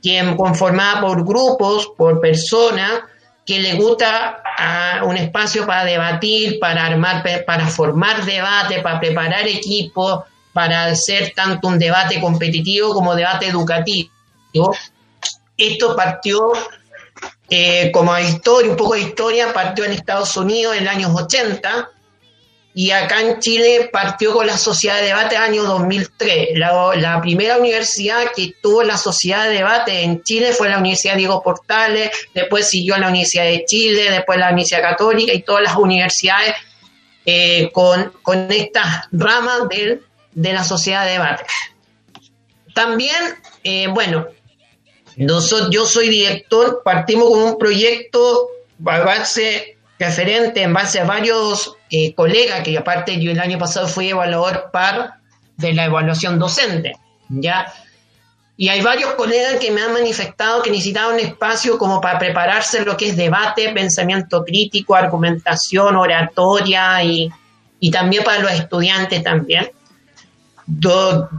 que conformada por grupos, por personas que le gusta a un espacio para debatir, para armar, para formar debate, para preparar equipos, para hacer tanto un debate competitivo como debate educativo. Esto partió eh, como historia, un poco de historia, partió en Estados Unidos en los años 80 y acá en Chile partió con la Sociedad de Debate año 2003. La, la primera universidad que tuvo la Sociedad de Debate en Chile fue la Universidad Diego Portales, después siguió la Universidad de Chile, después la Universidad Católica y todas las universidades eh, con, con estas ramas del- de la sociedad de debate. También, eh, bueno, noso- yo soy director, partimos con un proyecto a base referente en base a varios eh, colegas, que aparte yo el año pasado fui evaluador par de la evaluación docente, ¿ya? Y hay varios colegas que me han manifestado que necesitaban espacio como para prepararse lo que es debate, pensamiento crítico, argumentación, oratoria y, y también para los estudiantes también. Yo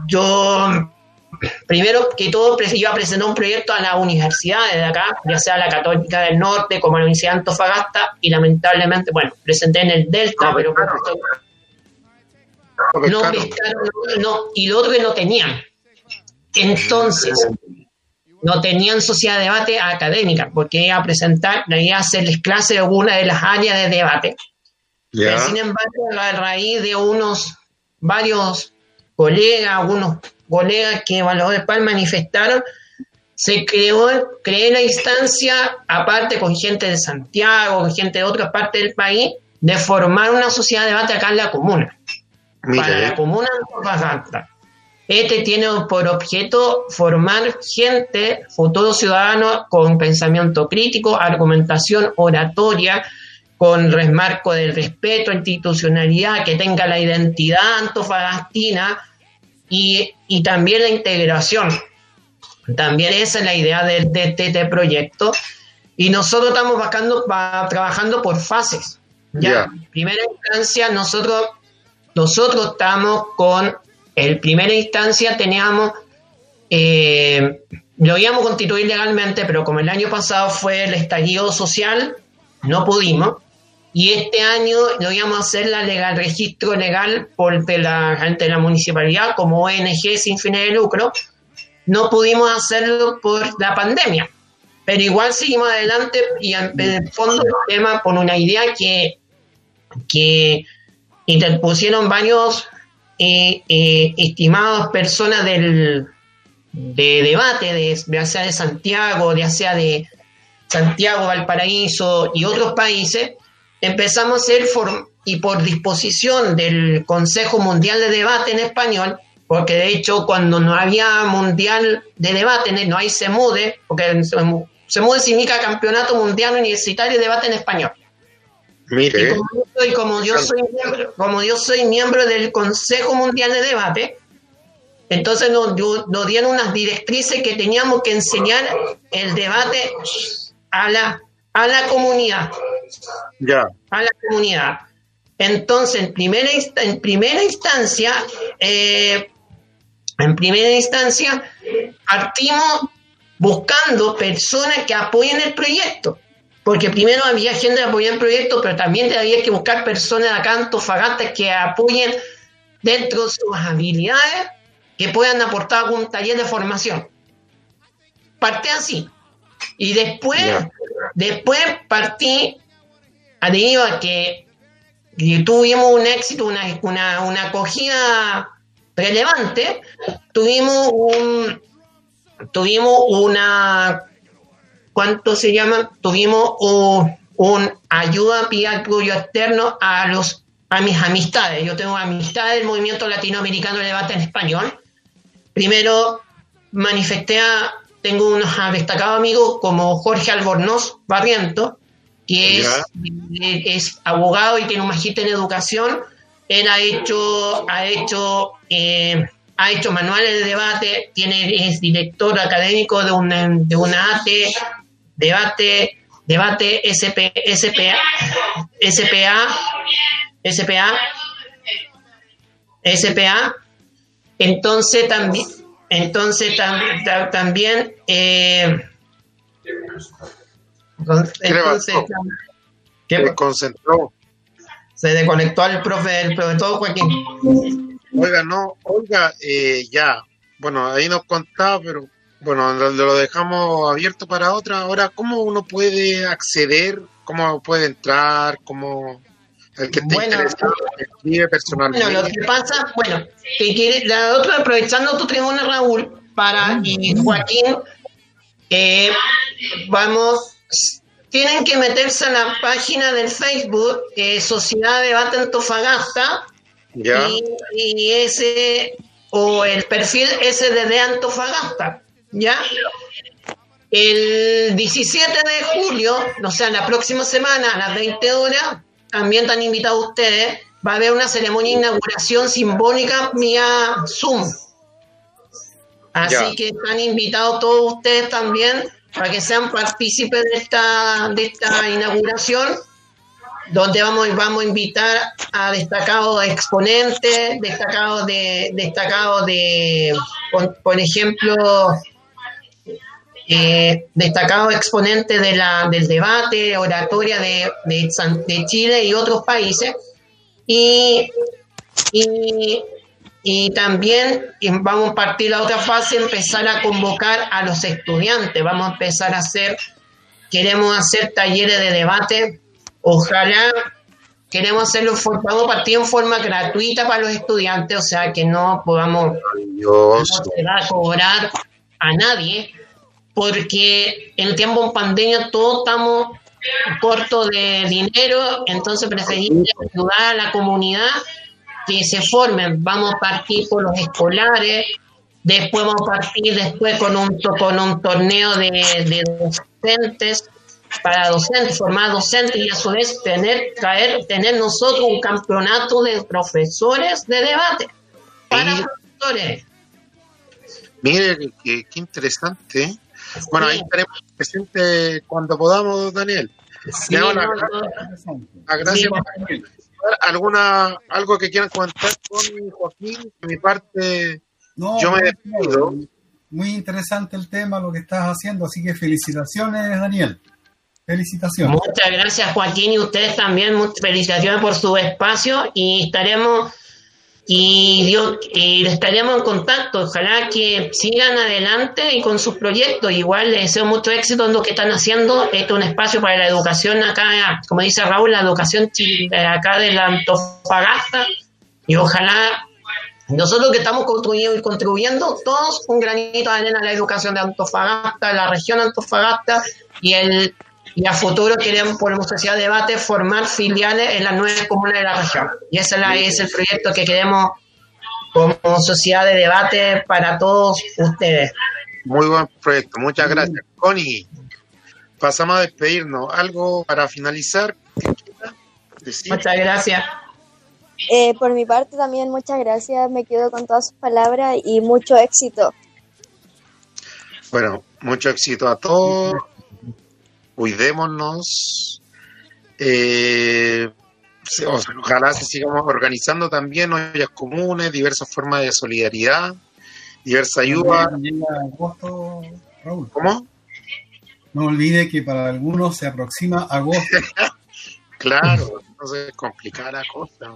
primero que todo iba a presentar un proyecto a las universidades de acá, ya sea la Católica del Norte como la Universidad de Antofagasta y lamentablemente, bueno, presenté en el Delta, pero no pescaron, no, no, y lo otro que no tenían. Entonces, no tenían sociedad de debate académica, porque iba a presentar, iba a hacerles clase de alguna de las áreas de debate. Sin embargo, a raíz de unos varios colegas, algunos colegas que evaluadores PAL manifestaron, se creó, creó la instancia, aparte con gente de Santiago, con gente de otras partes del país, de formar una sociedad de debate acá en la comuna. Para la comuna de Antofagasta. Este tiene por objeto formar gente, futuros ciudadanos con pensamiento crítico, argumentación oratoria, con resmarco del respeto, institucionalidad, que tenga la identidad antofagastina y, y también la integración. También esa es la idea de, de- de este proyecto. Y nosotros estamos bajando- va- trabajando por fases. Ya, Ya. En primera instancia, nosotros, nosotros estamos con, en primera instancia teníamos, eh, lo íbamos a constituir legalmente, pero como el año pasado fue el estallido social, no pudimos. Y este año lo íbamos a hacer la legal, registro legal por de la gente de la municipalidad como ONG sin fines de lucro. No pudimos hacerlo por la pandemia. Pero igual seguimos adelante y en el fondo el tema por una idea que, que interpusieron varios eh, eh, estimados personas del de debate, de, ya sea de Santiago, ya sea de Santiago, Valparaíso y otros países, empezamos a hacer, form- y por disposición del Consejo Mundial de Debate en español, porque de hecho cuando no había Mundial de Debate, no hay CEMUDE, porque CEMUDE significa Campeonato Mundial Universitario de Debate en Español. Mire. Y como yo soy, como yo soy miembro, como yo soy miembro del Consejo Mundial de Debate, entonces nos, nos dieron unas directrices que teníamos que enseñar el debate a la, a la comunidad, Ya. a la comunidad. Entonces, en primera, en primera instancia, eh, en primera instancia, partimos buscando personas que apoyen el proyecto. Porque primero había gente que apoyaba el proyecto, pero también había que buscar personas de acá Antofagasta que apoyen dentro de sus habilidades, que puedan aportar algún taller de formación. Partí así. Y después, después partí debido a que, tuvimos un éxito, una, una, una acogida relevante, tuvimos un tuvimos una ¿cuánto se llama? Tuvimos un, un ayuda vía apoyo externo a los a mis amistades. Yo tengo amistades del movimiento latinoamericano de debate en español. Primero manifesté a, tengo unos destacados amigos como Jorge Albornoz Barriento, que es, es abogado y tiene un magíster en educación. Él ha hecho, ha hecho, eh, ha hecho manuales de debate, tiene, es director académico de una, de una ATE, debate, debate SP, SPA, SPA, SPA, SPA. Entonces también, entonces tam- ta- también, eh, entonces, ¿Qué me concentró? se desconectó al profe, el profesor Joaquín. Oiga, no, oiga, eh, ya. Bueno, ahí nos contaba, pero bueno, lo, lo dejamos abierto para otra. Ahora, ¿cómo uno puede acceder? ¿Cómo puede entrar? ¿Cómo el que esté Bueno, personalmente? Bueno, lo que pasa, bueno, que quiere, la otra, aprovechando tu tribuna, Raúl, para y Joaquín, eh, vamos, tienen que meterse a la página del Facebook, eh, Sociedad de Debate Antofagasta, Ya. y, y ese, o el perfil SDD Antofagasta, ¿ya? El 17 de julio, o sea, la próxima semana a las 20 horas, también están invitados ustedes, va a haber una ceremonia de inauguración simbólica vía Zoom. Así Ya. que están invitados todos ustedes también para que sean partícipes de esta, de esta inauguración, donde vamos, vamos a invitar a destacados exponentes, destacados de, destacados de, por, por ejemplo, eh, destacados exponentes de la, del debate, oratoria de, de, de Chile y otros países. Y, y, y también vamos a partir la otra fase, empezar a convocar a los estudiantes. Vamos a empezar a hacer, queremos hacer talleres de debate. Ojalá queremos hacerlo, vamos a partir en forma gratuita para los estudiantes, o sea que no podamos no se va a cobrar a nadie, porque en tiempo de pandemia todos estamos cortos de dinero, entonces preferimos ayudar a la comunidad que se formen. Vamos a partir por los escolares, después vamos a partir después con un, con un torneo de, de docentes para docentes, formar docentes y a su vez tener, traer, tener nosotros un campeonato de profesores de debate para profesores. Mire, qué, qué interesante. Bueno, ahí estaremos presentes cuando podamos, Daniel. Sí, no, no. la gracias. ¿Alguna, algo que quieran comentar con Joaquín? De mi parte, No, yo me despido. Muy interesante el tema, lo que estás haciendo, así que felicitaciones, Daniel. Felicitaciones. Muchas gracias Joaquín y ustedes también, muchas felicitaciones por su espacio y estaremos y, Dios, y estaremos en contacto. Ojalá que sigan adelante y con sus proyectos. Igual les deseo mucho éxito en lo que están haciendo. Esto es un espacio para la educación acá, como dice Raúl, la educación de acá de la Antofagasta. Y ojalá nosotros que estamos construyendo y contribuyendo todos un granito de arena a la educación de Antofagasta, la región Antofagasta y el y a futuro queremos por Sociedad de Debate formar filiales en las nueve comunas de la región. Y ese es, el proyecto que queremos como Sociedad de Debate para todos ustedes. Muy buen proyecto, muchas gracias. Connie, pasamos a despedirnos. ¿Algo para finalizar? decir? Muchas gracias. Eh, por mi parte también muchas gracias, me quedo con todas sus palabras y mucho éxito. Bueno, mucho éxito a todos. Cuidémonos. Eh, ojalá se sigamos organizando también ollas comunes, diversas formas de solidaridad, diversa ayuda. Agosto, Raúl. ¿Cómo? No olvide que para algunos se aproxima agosto. Claro, entonces es complicada la cosa.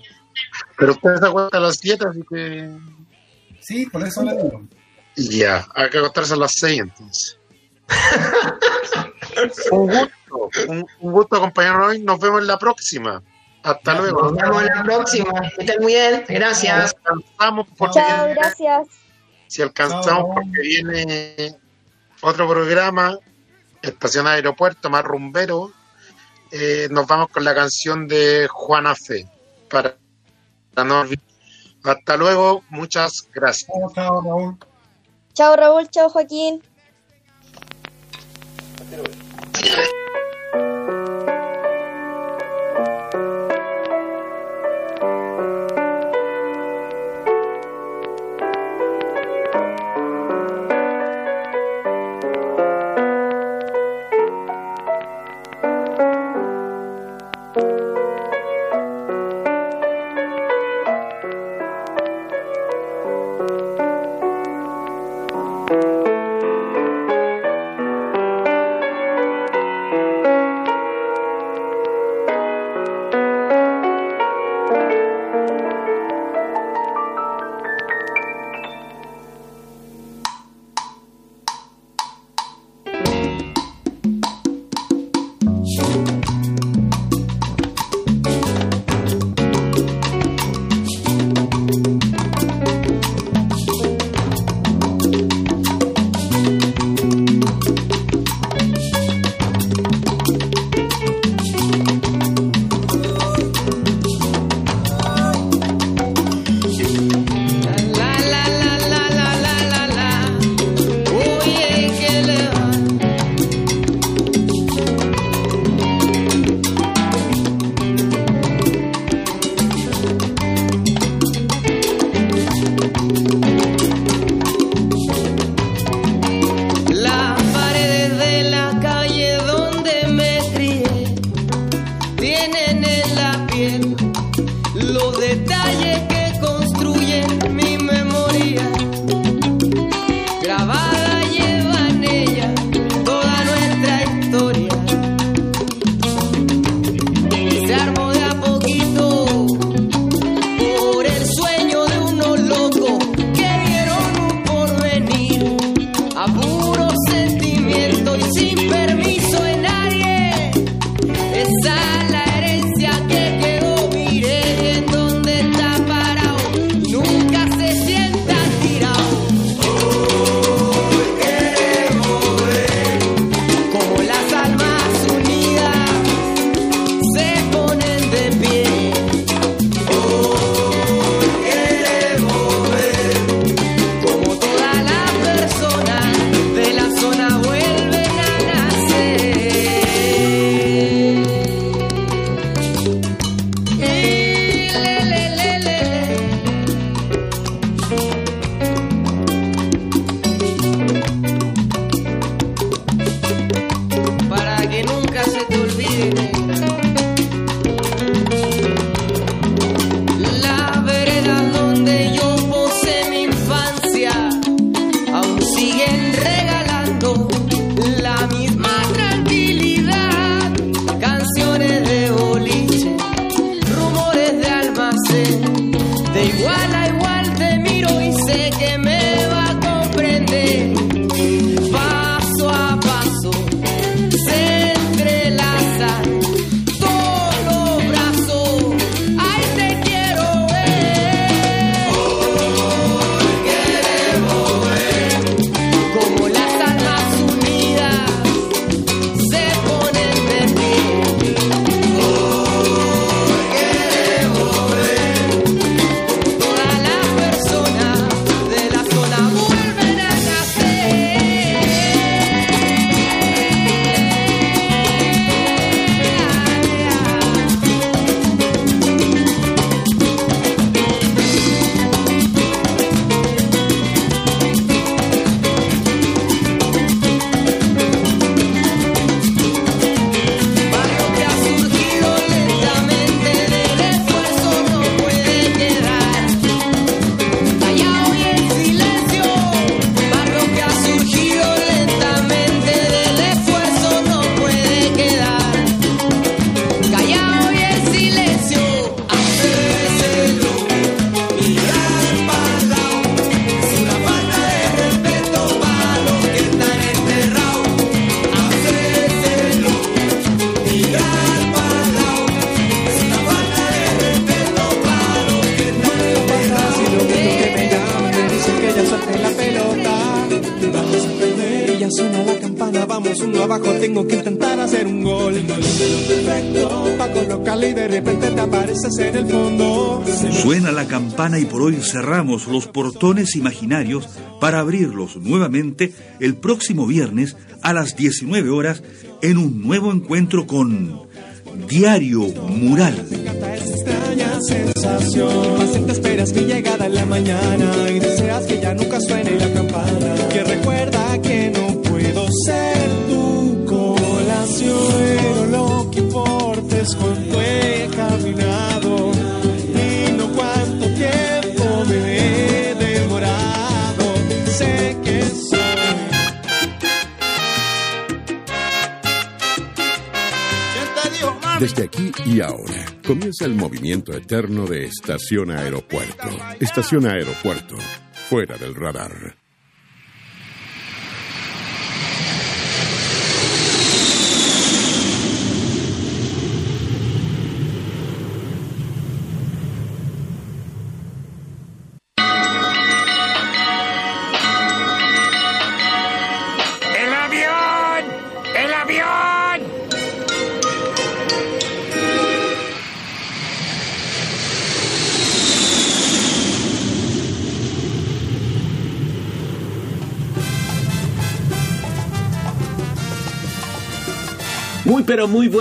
Pero usted se acuesta a las 7, así que Sí, por eso le digo. ya, hay que acostarse a las 6 entonces. Un gusto, un, un gusto acompañarnos hoy. Nos vemos en la próxima. Hasta luego. Nos vemos en la próxima. Que estén muy bien. Gracias. Alcanzamos porque Chao, viene- gracias. si alcanzamos porque viene otro programa, Estación Aeropuerto, más rumbero, eh, nos vamos con la canción de Juana Fe. Para, para no olvidar. Hasta luego, muchas gracias. Chao, Raúl. Chao Raúl, chao Joaquín. Tengo en el fondo. Suena la campana y por hoy cerramos los portones imaginarios para abrirlos nuevamente el próximo viernes a las 19 horas en un nuevo encuentro con Diario Mural. Esa extraña sensación. Paciente esperas mi llegada en la mañana y deseas que ya nunca suene la campana. Que recuerda que no puedo ser tu colación. Pero lo que importa es cuánto he caminado Desde aquí y ahora comienza el movimiento eterno de Estación Aeropuerto. Estación Aeropuerto, fuera del radar. Pero muy buenas